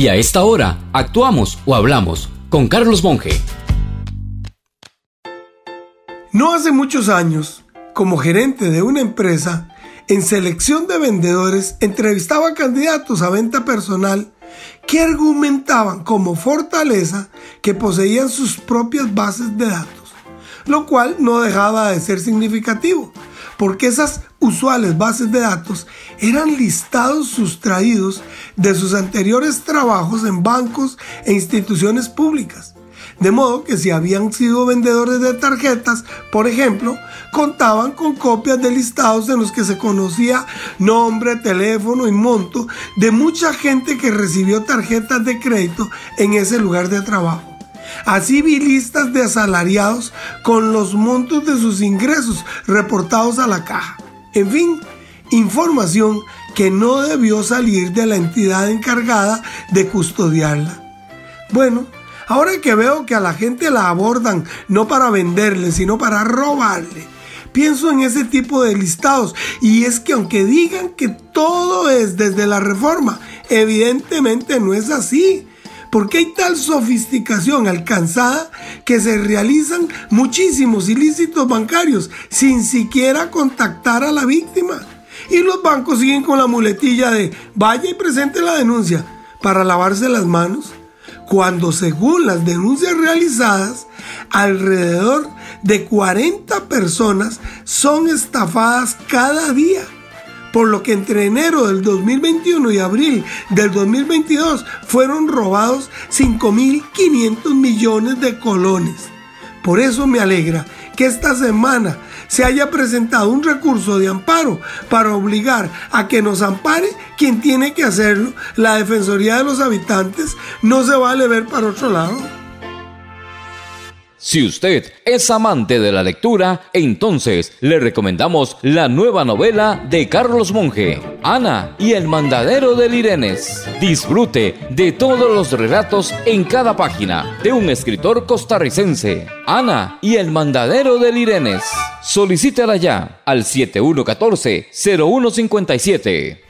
Y a esta hora, actuamos o hablamos con Carlos Monge. No hace muchos años, como gerente de una empresa, en selección de vendedores entrevistaba candidatos a venta personal que argumentaban como fortaleza que poseían sus propias bases de datos, lo cual no dejaba de ser significativo, porque esas usuales bases de datos eran listados sustraídos de sus anteriores trabajos en bancos e instituciones públicas. De modo que si habían sido vendedores de tarjetas, por ejemplo, contaban con copias de listados en los que se conocía nombre, teléfono y monto de mucha gente que recibió tarjetas de crédito en ese lugar de trabajo. Así vi listas de asalariados con los montos de sus ingresos reportados a la caja. En fin, información que no debió salir de la entidad encargada de custodiarla. Bueno, ahora que veo que a la gente la abordan no para venderle, sino para robarle, pienso en ese tipo de listados y es que aunque digan que todo es desde la reforma, evidentemente no es así porque hay tal sofisticación alcanzada que se realizan muchísimos ilícitos bancarios sin siquiera contactar a la víctima. Y los bancos siguen con la muletilla de vaya y presente la denuncia para lavarse las manos, cuando según las denuncias realizadas, alrededor de 40 personas son estafadas cada día por lo que entre enero del 2021 y abril del 2022 fueron robados 5.500 millones de colones. Por eso me alegra que esta semana se haya presentado un recurso de amparo para obligar a que nos ampare quien tiene que hacerlo. La Defensoría de los Habitantes no se vale ver para otro lado. Si usted es amante de la lectura, entonces le recomendamos la nueva novela de Carlos Monge, Ana y el mandadero de Lirenes. Disfrute de todos los relatos en cada página de un escritor costarricense, Ana y el mandadero de Lirenes. Solicítela ya al 7114-0157.